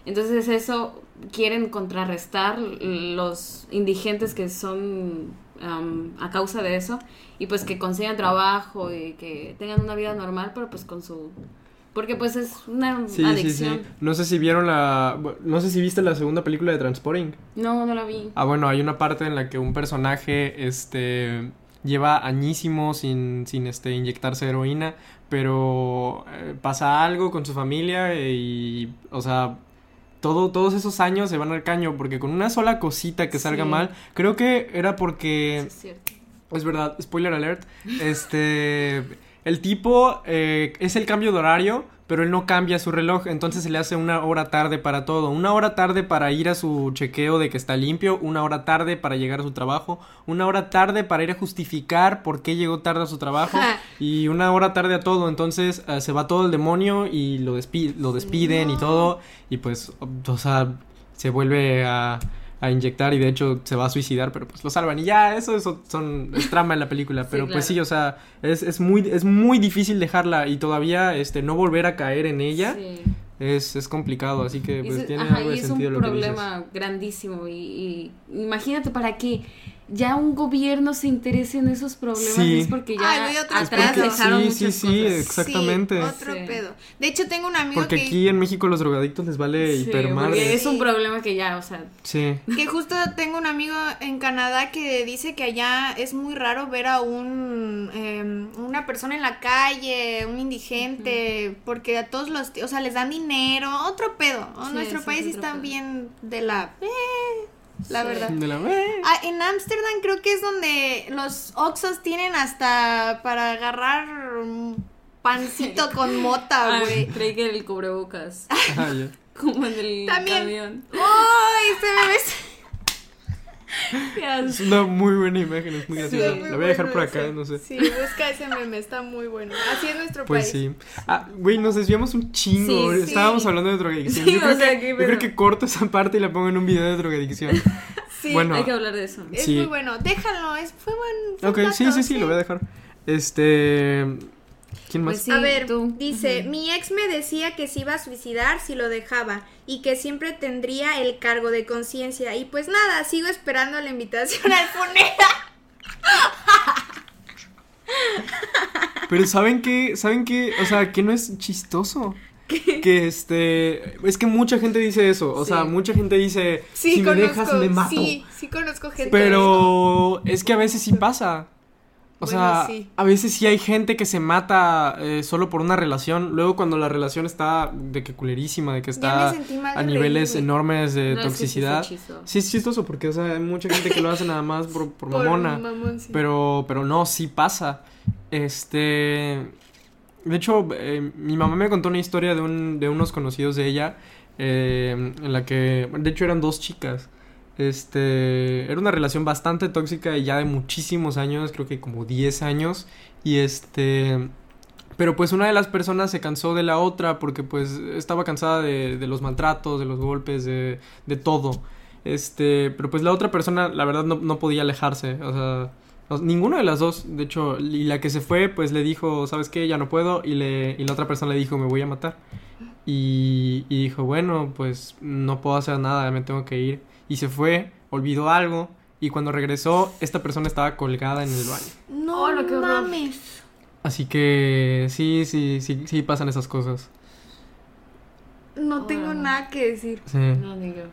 Entonces eso quieren contrarrestar los indigentes que son am, a causa de eso y pues que consigan trabajo y que tengan una vida normal, pero pues con su... Porque pues es una Sí, sí, adicción. sí. No sé si vieron la... No sé si viste la segunda película de Transporting. No, no la vi. Ah, bueno, hay una parte en la que un personaje, este... Lleva añísimos sin, sin este, inyectarse heroína, pero eh, pasa algo con su familia y, o sea, todo, todos esos años se van al caño, porque con una sola cosita que salga Sí. mal, creo que era porque... Es cierto. Es verdad, spoiler alert. Este. El tipo eh, es el cambio de horario, pero él no cambia su reloj, entonces se le hace una hora tarde para todo. Una hora tarde para ir a su chequeo de que está limpio, una hora tarde para llegar a su trabajo, una hora tarde para ir a justificar por qué llegó tarde a su trabajo y una hora tarde a todo. Entonces eh, se va todo el demonio y lo, despi- lo despiden y todo. Y pues, o sea, se vuelve a, a inyectar y de hecho se va a suicidar, pero pues lo salvan. Y ya, eso es, son, es trama en la película. Sí, Pero pues claro. sí, o sea, es, es, muy, es muy difícil dejarla y todavía este, no volver a caer en ella Sí. es, es complicado. Así que pues es- tiene ajá, algo de y es sentido un lo que dices. problema grandísimo y, y imagínate para que ya un gobierno se interese en esos problemas Sí. es porque Ay, ya güey, otro atrás porque- dejaron sí, muchas sí, sí. Exactamente. Sí, otro Sí. pedo. De hecho, tengo un amigo Porque que, aquí en México los drogadictos les vale Sí, hiper madre. porque es un problema que ya, o sea, Sí. que justo tengo un amigo en Canadá que dice que allá es muy raro ver a un em, una persona en la calle, un indigente, porque a todos los, o sea, les dan dinero, otro pedo. Nuestro sí, país está bien de la eh, la Sí. verdad. De la Ah, en Ámsterdam creo que es donde los Oxos tienen hasta para agarrar pancito con mota, ah, güey. creí que era el cubrebocas, Ah, como en el También. camión. ¡Ay! Se me ves. Es una muy buena imagen, es muy graciosa. muy La voy a dejar bueno por acá, ese. no sé. Sí, busca ese meme, está muy bueno. Así es nuestro Pues país. sí. Ah, güey, nos desviamos un chingo. Sí, sí. Estábamos hablando de drogadicción. Sí, yo, creo que, qué yo creo pedo. que corto esa parte y la pongo en un video de drogadicción. Sí, Bueno, Hay que hablar de eso. es sí. muy bueno. Déjalo, es, fue buen. fue Ok, un sí, sí, sí, lo voy a dejar. Este. ¿Quién más? Pues sí. a ver, tú. dice, mi ex me decía que se iba a suicidar si lo dejaba y que siempre tendría el cargo de conciencia y pues nada, sigo esperando la invitación al funeral. Pero ¿saben qué? ¿Saben qué? O sea, que no es chistoso. Que este. Es que mucha gente dice eso. O sea, mucha gente dice. Sí, si me conozco, dejas, me mato. sí, sí conozco gente. Pero es que a veces sí pasa. O Bueno, sea, sí. a veces sí hay gente que se mata eh, solo por una relación. Luego cuando la relación está de que culerísima, de que está me sentí mal a de niveles reírme. enormes de No, es que sí toxicidad. chistoso. Sí, es chistoso porque, o sea, hay mucha gente que lo hace nada más por, por Por mamona. mamón, sí. Pero, pero no, sí pasa. Este. De hecho, eh, mi mamá me contó una historia de, un, de unos conocidos de ella. eh, en la que. De hecho, eran dos chicas. Este. Era una relación bastante tóxica y ya de muchísimos años, creo que como 10 años. Y este. Pero pues una de las personas se cansó de la otra porque pues estaba cansada de, de los maltratos, de los golpes, de, de todo. Este, pero pues la otra persona la verdad no, no podía alejarse, o sea, no- ninguna de las dos, de hecho, y la que se fue pues le dijo, ¿sabes qué? Ya no puedo y, le, y la otra persona le dijo, me voy a matar. Y, y dijo, bueno, pues no puedo hacer nada, me tengo que ir. Y se fue, olvidó algo y cuando regresó esta persona estaba colgada en el baño. No qué horror. mames. Así que sí, sí, sí, sí pasan esas cosas. No tengo nada que decir. Sí. No, ni yo.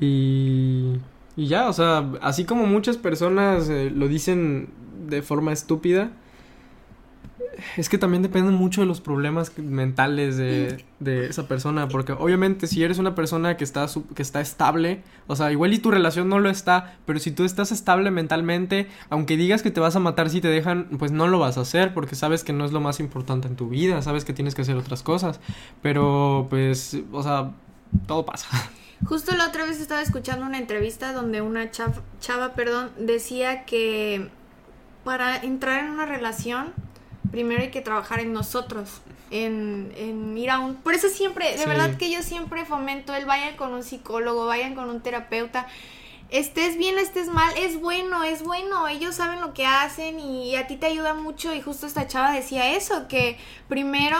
Y, y ya, o sea, así como muchas personas eh, lo dicen de forma estúpida, es que también depende mucho de los problemas mentales de, de esa persona, porque obviamente si eres una persona que está, que está estable, o sea, igual y tu relación no lo está, pero si tú estás estable mentalmente, aunque digas que te vas a matar si te dejan, pues no lo vas a hacer, porque sabes que no es lo más importante en tu vida, sabes que tienes que hacer otras cosas, pero pues, o sea, todo pasa. Justo la otra vez estaba escuchando una entrevista donde una chava, chava perdón, decía que para entrar en una relación, primero hay que trabajar en nosotros, en, en ir a un... Por eso siempre, de Sí. verdad que yo siempre fomento el vayan con un psicólogo, vayan con un terapeuta. Estés bien, estés mal, es bueno, es bueno, ellos saben lo que hacen y a ti te ayuda mucho y justo esta chava decía eso, que primero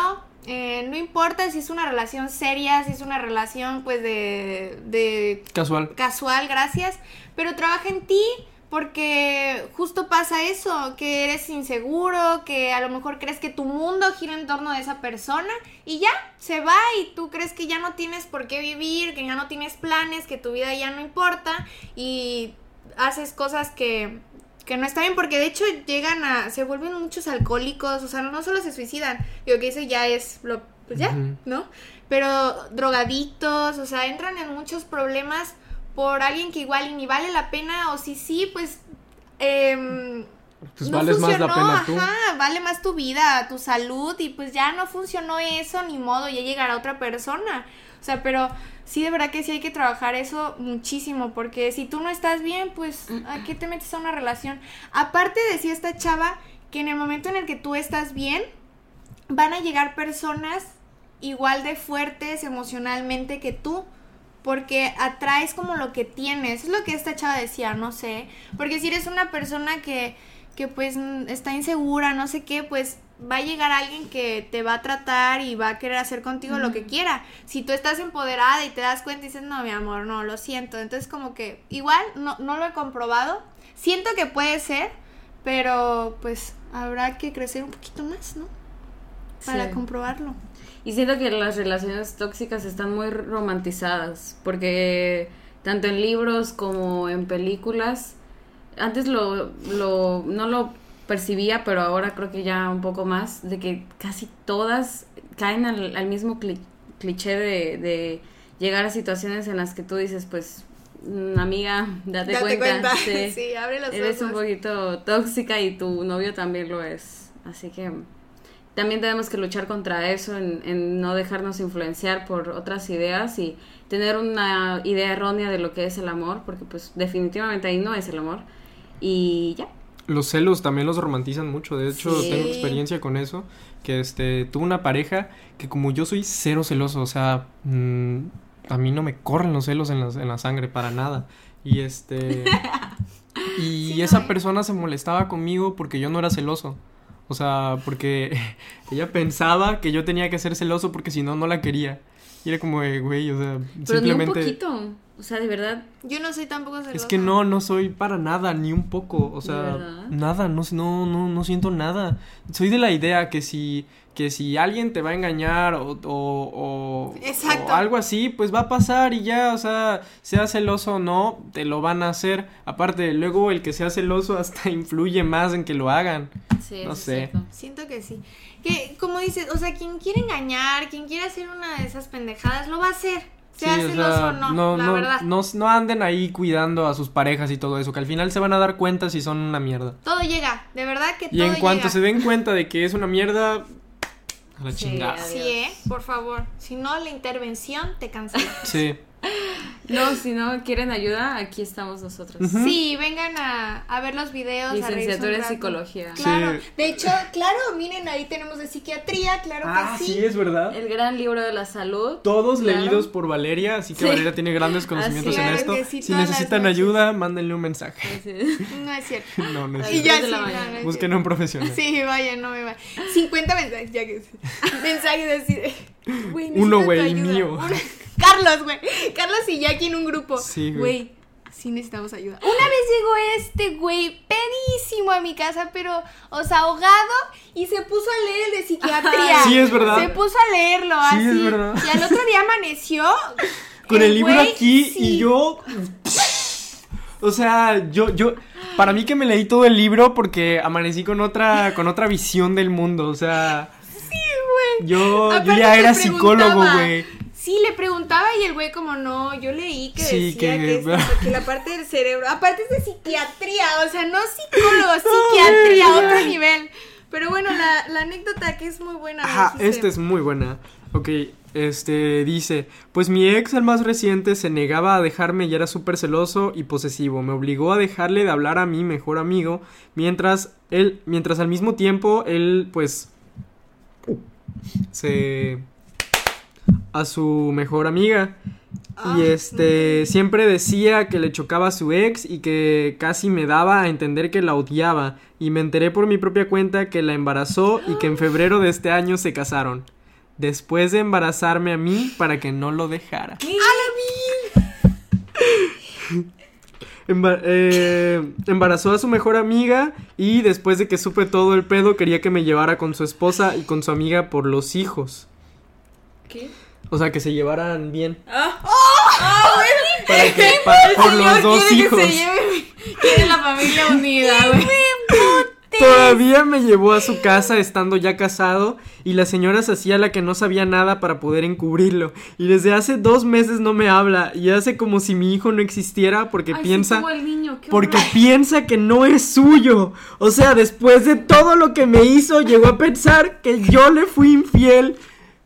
eh, no importa si es una relación seria, si es una relación pues de, de Casual. casual, gracias, pero trabaja en ti porque justo pasa eso, que eres inseguro, que a lo mejor crees que tu mundo gira en torno de esa persona y ya, se va y tú crees que ya no tienes por qué vivir, que ya no tienes planes, que tu vida ya no importa y haces cosas que, que no está bien porque de hecho llegan a, se vuelven muchos alcohólicos, o sea, no solo se suicidan, digo que eso ya es lo, pues ya. ¿no? pero drogadictos, o sea, entran en muchos problemas por alguien que igual ni vale la pena, o si sí, pues... Eh, pues vales más la pena tú. Ajá, vale más tu vida, tu salud, y pues ya no funcionó eso, ni modo, ya llegará otra persona. O sea, pero sí, de verdad que sí hay que trabajar eso muchísimo, porque si tú no estás bien, pues, ¿a qué te metes a una relación? Aparte decía esta chava que en el momento en el que tú estás bien, van a llegar personas igual de fuertes emocionalmente que tú. Porque atraes como lo que tienes. Es lo que esta chava decía, no sé. Porque si eres una persona que, que pues está insegura, no sé qué, pues va a llegar alguien que te va a tratar y va a querer hacer contigo lo que quiera. Si tú estás empoderada y te das cuenta y dices, no, mi amor, no, lo siento. Entonces como que igual no, no lo he comprobado. Siento que puede ser, pero pues habrá que crecer un poquito más, ¿no? Para Sí. comprobarlo. Y siento que las relaciones tóxicas están muy romantizadas, porque tanto en libros como en películas, antes lo, lo, no lo percibía, pero ahora creo que ya un poco más, de que casi todas caen al, al mismo cli- cliché de, de llegar a situaciones en las que tú dices, pues, mm, amiga, date, Date cuenta, cuenta. sí, Sí, abre los eres un poquito tóxica y tu novio también lo es, así que también tenemos que luchar contra eso, en, en no dejarnos influenciar por otras ideas y tener una idea errónea de lo que es el amor, porque pues definitivamente ahí no es el amor. Y ya. Los celos también los romantizan mucho. De hecho, Sí. tengo experiencia con eso. Que este, tuve una pareja que como yo soy cero celoso, o sea, mm, a mí no me corren los celos en la, en la sangre para nada. Y este... y Sí, no, esa ¿eh? persona se molestaba conmigo porque yo no era celoso. O sea, porque ella pensaba que yo tenía que ser celoso porque si no, no la quería. Y era como, güey, o sea, Pero ni un simplemente... poquito. O sea, de verdad. Yo no soy tampoco celosa. Es que no, no soy para nada, ni un poco, o ¿De sea, nada, no, no, no, no siento nada. Soy de la idea que si, que si alguien te va a engañar o, o, o- Exacto. o algo así, pues va a pasar y ya, o sea, sea celoso o no, te lo van a hacer. Aparte, luego el que sea celoso hasta influye más en que lo hagan. Sí, No sé. cierto. Siento que sí. Que, como dices, o sea, quien quiere engañar, quien quiere hacer una de esas pendejadas, lo va a hacer. Sí, o sea, no, no, la no, verdad. no, no anden ahí cuidando a sus parejas y todo eso, que al final se van a dar cuenta si son una mierda. Todo llega, de verdad que Y todo en cuanto llega. se den cuenta de que es una mierda, a la Sí, chingada. adiós. Sí, ¿eh? Por favor. Si no, la intervención te cancela. Sí. No, si no quieren ayuda, aquí estamos nosotros. Sí, vengan a, a ver los videos. Licenciatura en psicología. Claro. Sí. De hecho, claro, miren, ahí tenemos de psiquiatría, claro Ah, que sí, sí. es verdad. El gran libro de la salud. Todos Claro. leídos por Valeria, así que Sí. Valeria tiene grandes conocimientos Así en es. esto. Si necesitan ayuda, mándenle un mensaje. Sí. No es cierto. No, no es Y Tres ya no, no Busquen cierto. un profesional. Sí, vaya, no me va. 50 mensajes, ya que mensajes así de. Necesito Uno, güey, mío. Carlos, güey. Carlos y Jackie en un grupo. Sí, güey. Sí necesitamos ayuda. Una vez llegó este güey pedísimo a mi casa, pero, o sea, ahogado, y se puso a leer el de psiquiatría. Sí, es verdad. Se puso a leerlo Sí, así. es verdad. Y al otro día amaneció. Con el libro güey, aquí sí. y yo. O sea, yo, yo. Para mí que me leí todo el libro porque amanecí con otra, con otra visión del mundo. O sea. Sí, güey. Yo, yo ya era psicólogo, güey. Sí, le preguntaba y el güey como no, yo leí que Sí, decía que- que, es- que la parte del cerebro, aparte es de psiquiatría, o sea, no psicólogo, psiquiatría, otro nivel. Pero bueno, la, la anécdota que es muy buena. Ajá, esta es muy buena. Ok, este dice, pues mi ex, el más reciente, se negaba a dejarme y era súper celoso y posesivo. Me obligó a dejarle de hablar a mi mejor amigo, mientras él, mientras al mismo tiempo él, pues, se a su mejor amiga. Y este siempre decía que le chocaba a su ex y que casi me daba a entender que la odiaba. Y me enteré por mi propia cuenta que la embarazó y que en febrero de este año se casaron. Después de embarazarme a mí para que no lo dejara. Emba- eh, embarazó a su mejor amiga y después de que supe todo el pedo quería que me llevara con su esposa y con su amiga por los hijos. ¿Qué? O sea, que se llevaran bien. Ah, Para que, pa- por los dos quiere hijos. Que se lleve, quiere la familia unida, güey. Todavía me llevó a su casa estando ya casado y la señora se hacía la que no sabía nada para poder encubrirlo. Y desde hace dos meses no me habla y hace como si mi hijo no existiera porque Ay, piensa... niño, Porque horror. piensa que no es suyo. O sea, después de todo lo que me hizo, llegó a pensar que yo le fui infiel.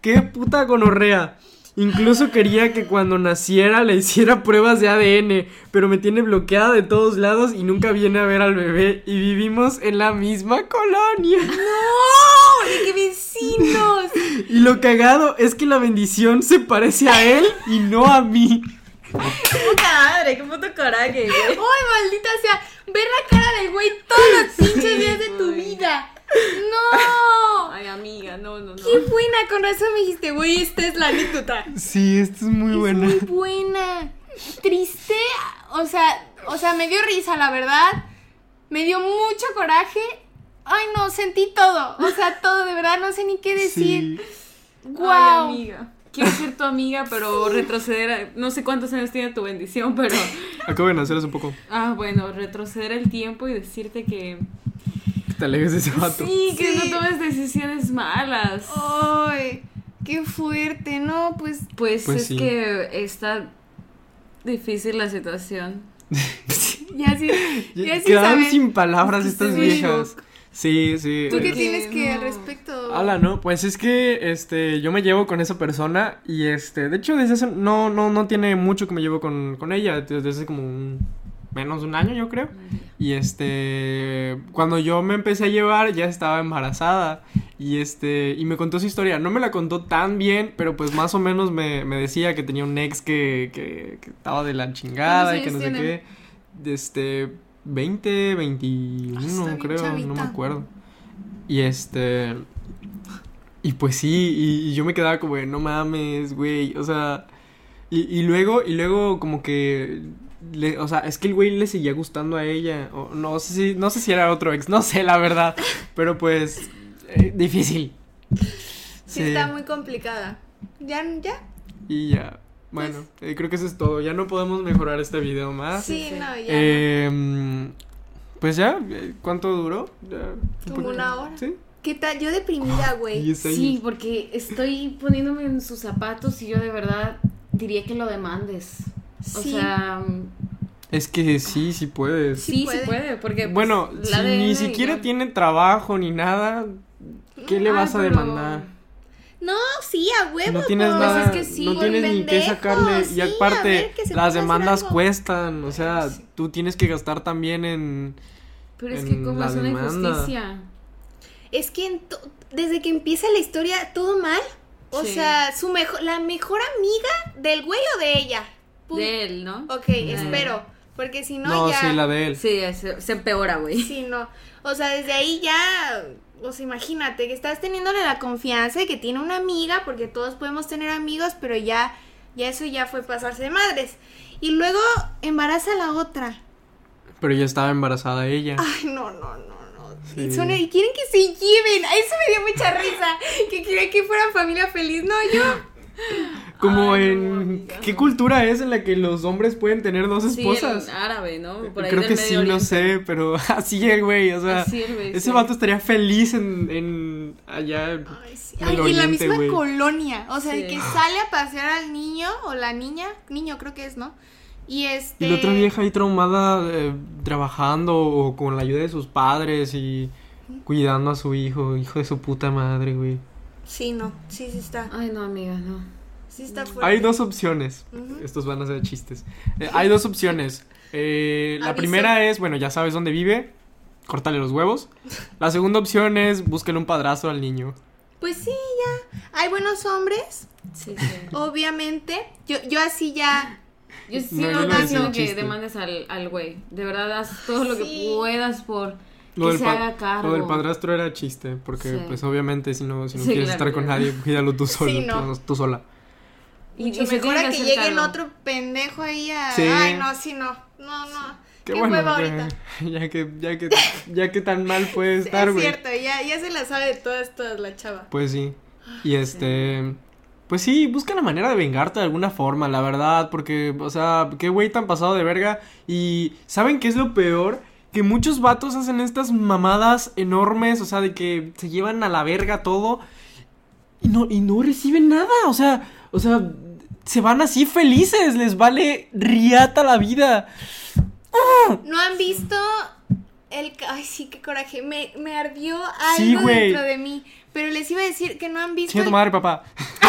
Qué puta gonorrea. Incluso quería que cuando naciera le hiciera pruebas de ADN, pero me tiene bloqueada de todos lados y nunca viene a ver al bebé. Y vivimos en la misma colonia. ¡No! ¡De qué vecinos! Y lo cagado es que la bendición se parece a él y no a mí. Puta madre, qué puto coraje, güey. ¡Ay, maldita sea! Ver la cara del güey todos los pinches días de tu vida. ¡No! Ay, amiga, no, no, no. ¡Qué buena! Con razón me dijiste, güey, esta es la anécdota. Sí, esto es muy es buena. muy buena. Triste, o sea, o sea, me dio risa, la verdad. Me dio mucho coraje. Ay, no, sentí todo. O sea, todo, de verdad, no sé ni qué decir. Sí. ¡Guau! Ay, amiga. Quiero ser tu amiga, pero retroceder. a- no sé cuántos años tiene tu bendición, pero. Acabo de nacer hace un poco. Ah, bueno, retroceder el tiempo y decirte que. Te alejes de ese vato. Sí, que Sí. no tomes decisiones malas. ¡Ay! ¡Qué fuerte! No, pues. Pues, Pues es sí. que está difícil la situación. Ya sí. Ya sí Quedaron sin palabras Es que estas viejas. Sí, sí. ¿Tú qué tienes que al no. respecto? Hola, no, pues es que este yo me llevo con esa persona y este, de hecho desde hace no no no tiene mucho que me llevo con, con ella, desde hace como un menos de un año, yo creo. Y este cuando yo me empecé a llevar ya estaba embarazada y este y me contó su historia. No me la contó tan bien, pero pues más o menos me, me decía que tenía un ex que, que, que estaba de la chingada y que no ¿Cuántos sé qué. Este 20, 21, Ah, creo, no me acuerdo. Y este. Y pues sí, y, y yo me quedaba como, no mames, güey. O sea. Y, y luego, y luego como que. Le- o sea, es que el güey le seguía gustando a ella. O, no sé si, no sé si era otro ex, no sé la verdad. Pero pues. eh, difícil. Sí, está muy complicada. ¿Ya? ¿Ya? Y ya. Bueno, eh, creo que eso es todo. Ya no podemos mejorar este video más. Sí, sí. no, ya. Eh, Pues ya, eh, ¿cuánto duró? Ya, Como una hora. Sí. ¿Qué tal? Yo deprimida, güey. Sí, porque estoy poniéndome en sus zapatos y yo de verdad diría que lo demandes. O Sí. sea, Es que sí, sí puedes. sí, sí puede. puede, porque pues, Bueno, la si ADN ni siquiera ya. tiene trabajo ni nada, ¿qué le Ay, vas a pero- demandar? No, sí, a huevo. No tienes pues, nada, es que sí, no tienes ni que pendejo, sacarle. sí, y aparte, las demandas cuestan. O sea, Sí. tú tienes que gastar también en. Pero es en que como la es una demanda. injusticia. Es que en to- desde que empieza la historia, todo mal. O Sí. sea, su mejor, la mejor amiga del güey o de ella. Pun- De él, ¿no? Ok, De- espero. Porque si no, No, ya. sí, la de él. Sí, se, se empeora, güey. Sí, no. O sea, desde ahí ya. O sea, imagínate que estás teniéndole la confianza de que tiene una amiga, porque todos podemos tener amigos, pero ya. Ya eso ya fue pasarse de madres. Y luego embaraza a la otra. Pero ya estaba embarazada ella. Ay, no, no, no, no. Sí. Y, son- y quieren que se lleven. A eso me dio mucha risa. Que querían que fueran familia feliz. No, yo. Como Ay, no, en. ¿Qué cultura es en la que los hombres pueden tener dos Sí, esposas? el árabe, ¿no? Por ahí Creo del que Medio sí, no Oriente. sé, pero así el güey, o sea. Así el güey, ese sí. vato estaría feliz en, en allá. Ay, sí. Ay, en la misma güey. colonia. O sea, Sí. de que sale a pasear al niño o la niña. Niño, creo que es, ¿no? Y este. Y la otra vieja ahí traumada eh, trabajando o con la ayuda de sus padres y cuidando a su hijo, hijo de su puta madre, güey. Sí, no. Sí, sí está. Ay, no, amiga, no. Sí está fuerte. Hay dos opciones. Estos van a ser chistes. Eh, hay dos opciones. Eh, la primera es, bueno, ya sabes dónde vive, córtale los huevos. La segunda opción es búsquele un padrastro al niño. Pues sí, ya. Hay buenos hombres, Sí, sí. obviamente. Yo, yo así ya. Yo sí No, no, no que demandes al, al güey. De verdad, haz todo lo que puedas por Lo que del, se haga cargo. lo del padrastro era chiste, porque Sí. pues obviamente si no, si no Sí, quieres claro, estar con nadie, cuídalo tú solo, Sí, no. tú, tú sola. Y, Mucho y se mejor a que llegue el otro pendejo ahí a. Sí. Ay, no, sí, no. No, no. Qué, Qué, bueno, hueva ahorita. ya que, ya que, ya que tan mal puede estar, es güey. cierto, ya, ya se la sabe de todas, todas la chava. Pues sí. Y este. Pues sí, busca la manera de vengarte de alguna forma, la verdad. Porque, o sea, qué güey tan pasado de verga. Y, ¿saben qué es lo peor? Que muchos vatos hacen estas mamadas enormes, o sea, de que se llevan a la verga todo y no, y no reciben nada, o sea, o sea, se van así felices, les vale riata la vida. ¿No han visto el... Ay, sí, qué coraje. Me, me ardió Sí, algo dentro de mí. Pero les iba a decir que no han visto... Tu el- madre, papá.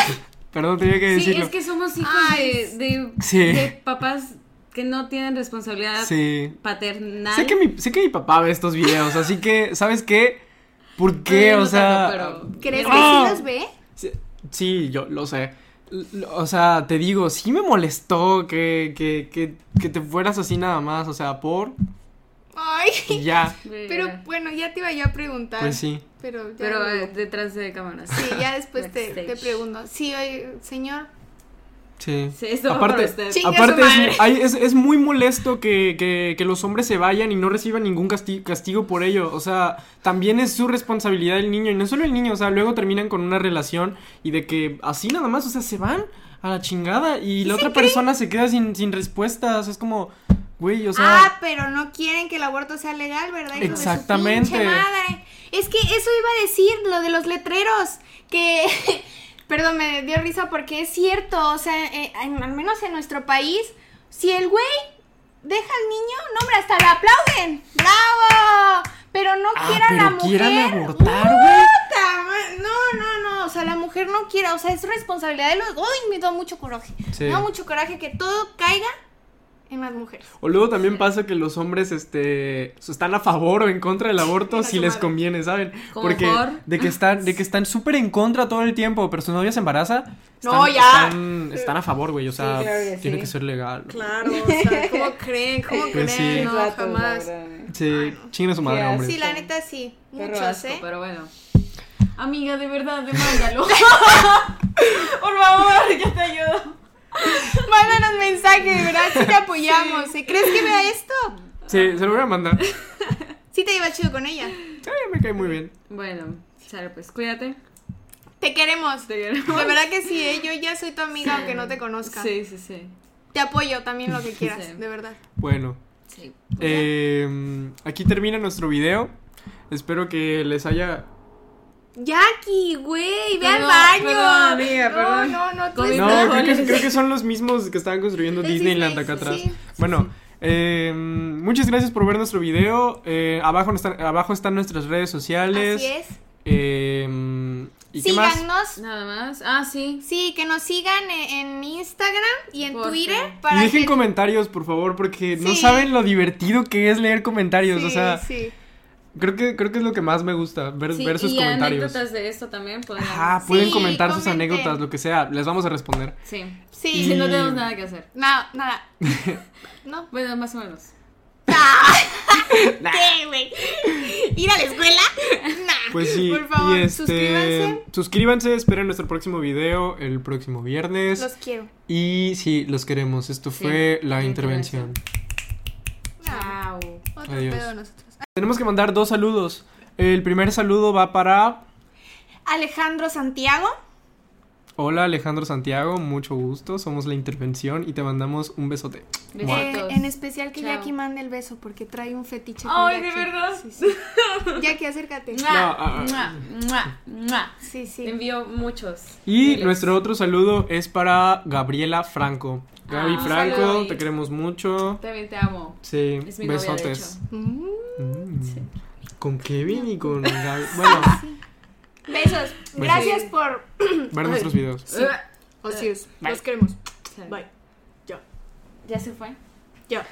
Perdón, tenía que Sí, decirlo. es que somos hijos Ay, de, de, Sí. de papás que no tienen responsabilidad Sí. paternal. Sé que, mi, sé que mi papá ve estos videos, así que, ¿sabes qué? ¿Por qué? Ay, no o sea... tanto, pero- ¿Crees que ¡Ah! sí los ve? Sí, sí, yo lo sé. O sea, te digo, sí me molestó que, que, que, que te fueras así nada más, o sea, por... Ay. y ya, Pero bueno, ya te iba yo a preguntar. pues sí. Pero ya Pero eh, detrás de cámaras. Sí, ya después te, te pregunto. Sí, oye, señor. Sí. Sí, esto va aparte, aparte es, hay- es, es muy molesto que, que, que los hombres se vayan y no reciban ningún casti- castigo por ello. O sea, también es su responsabilidad el niño. Y no solo el niño, o sea, luego terminan con una relación y de que así nada más, o sea, se van a la chingada y la otra persona se queda sin, sin respuestas. Es como, güey, o sea... ah, pero no quieren que el aborto sea legal, ¿verdad? Hijo de su Exactamente. madre. Es que eso iba a decir, lo de los letreros. Que. Perdón, me dio risa porque es cierto. O sea, eh, en- al menos en nuestro país, si el güey deja al niño, no, hombre, hasta le aplauden. ¡Bravo! Pero no Ah, quiera pero la mujer. quieran abortar, güey. ¡Puta ma- No, no, no. O sea, la mujer no quiere. O sea, es responsabilidad de los. ¡Uy! Me da mucho coraje. Sí. Me da mucho coraje que todo caiga en las mujeres. O luego también pasa que los hombres, este, están a favor o en contra del aborto Chinga si les madre. conviene, ¿saben? Como Porque de que están, de que están súper en contra todo el tiempo, pero su novia se embaraza. No, están- ya. Están, están a favor, güey, o sea, Sí, claro que tiene sí. que ser legal. Claro, o sea, ¿cómo creen? ¿Cómo Pues creen? sí. No, jamás. Sí, chingue su madre, hombre. Sí, la neta sí. Muchos, asco, ¿eh? pero bueno. Amiga, de verdad, demándalo. Por favor, yo te ayudo. Mándanos mensaje, de verdad, sí te apoyamos. ¿Crees que vea esto? Sí, se lo voy a mandar. Sí te lleva chido con ella. Sí, me cae muy bien. Bueno, sale pues, cuídate. Te queremos. Te queremos. De verdad que sí, ¿eh? yo ya soy tu amiga aunque no te conozca. Sí, sí, sí. Te apoyo también lo que quieras, Sí. de verdad. Bueno, Sí. eh, aquí termina nuestro video. Espero que les haya Jackie, güey, ve al baño. perdón, amiga, no, perdón. no, no, tú No, creo que, frijoles. creo que son los mismos que estaban construyendo Disneyland Disney, acá atrás. sí, sí, bueno, eh, muchas gracias por ver nuestro video. Eh, abajo, están, abajo están nuestras redes sociales. Así es. Eh, ¿Y qué más? Síganos. Nada más. Ah, sí. Sí, que nos sigan en, Instagram y en. Twitter Y dejen que comentarios, por favor, porque no saben lo divertido que es leer comentarios. Sí, o sea, sí. Creo que creo que es lo que más me gusta, ver, sí ver sus y comentarios. anécdotas de esto también podrían. Ajá, pueden Sí, comentar sus anécdotas, lo que sea, les vamos a responder. Sí. Sí. Y- Si no tenemos nada que hacer. Nada, nada. No. Bueno, más o menos. ¿Qué, güey? ¿Ir a la escuela? Nah. Pues sí, Por favor, y este, suscríbanse. suscríbanse, esperen nuestro próximo video el próximo viernes. Los quiero. Y sí, los queremos. Esto Sí, fue la intervención. Ah, Chao. otro Adiós. pedo nosotros. Tenemos que mandar dos saludos. El primer saludo va para. Alejandro Santiago. Hola Alejandro Santiago, mucho gusto. Somos la intervención y te mandamos un besote. Eh, en especial que Chao. Jackie mande el beso porque trae un fetiche. con Ay, ¿de Jackie. verdad? Sí, sí. Jackie, acércate. Mua, No, ah, mua, mua, mua. Sí, sí. Te envío muchos. Y Miles. nuestro otro saludo es para Gabriela Franco. Gaby Ah, Franco, saludo, te queremos mucho. También te amo. Sí, Es mi novia, de besotes. hecho. Mm. Con Kevin y con Gaby. Bueno, Besos. Gracias por. ver nuestros videos. Sí. Así es. Los queremos. Bye. Ya. ¿Ya se fue? Ya.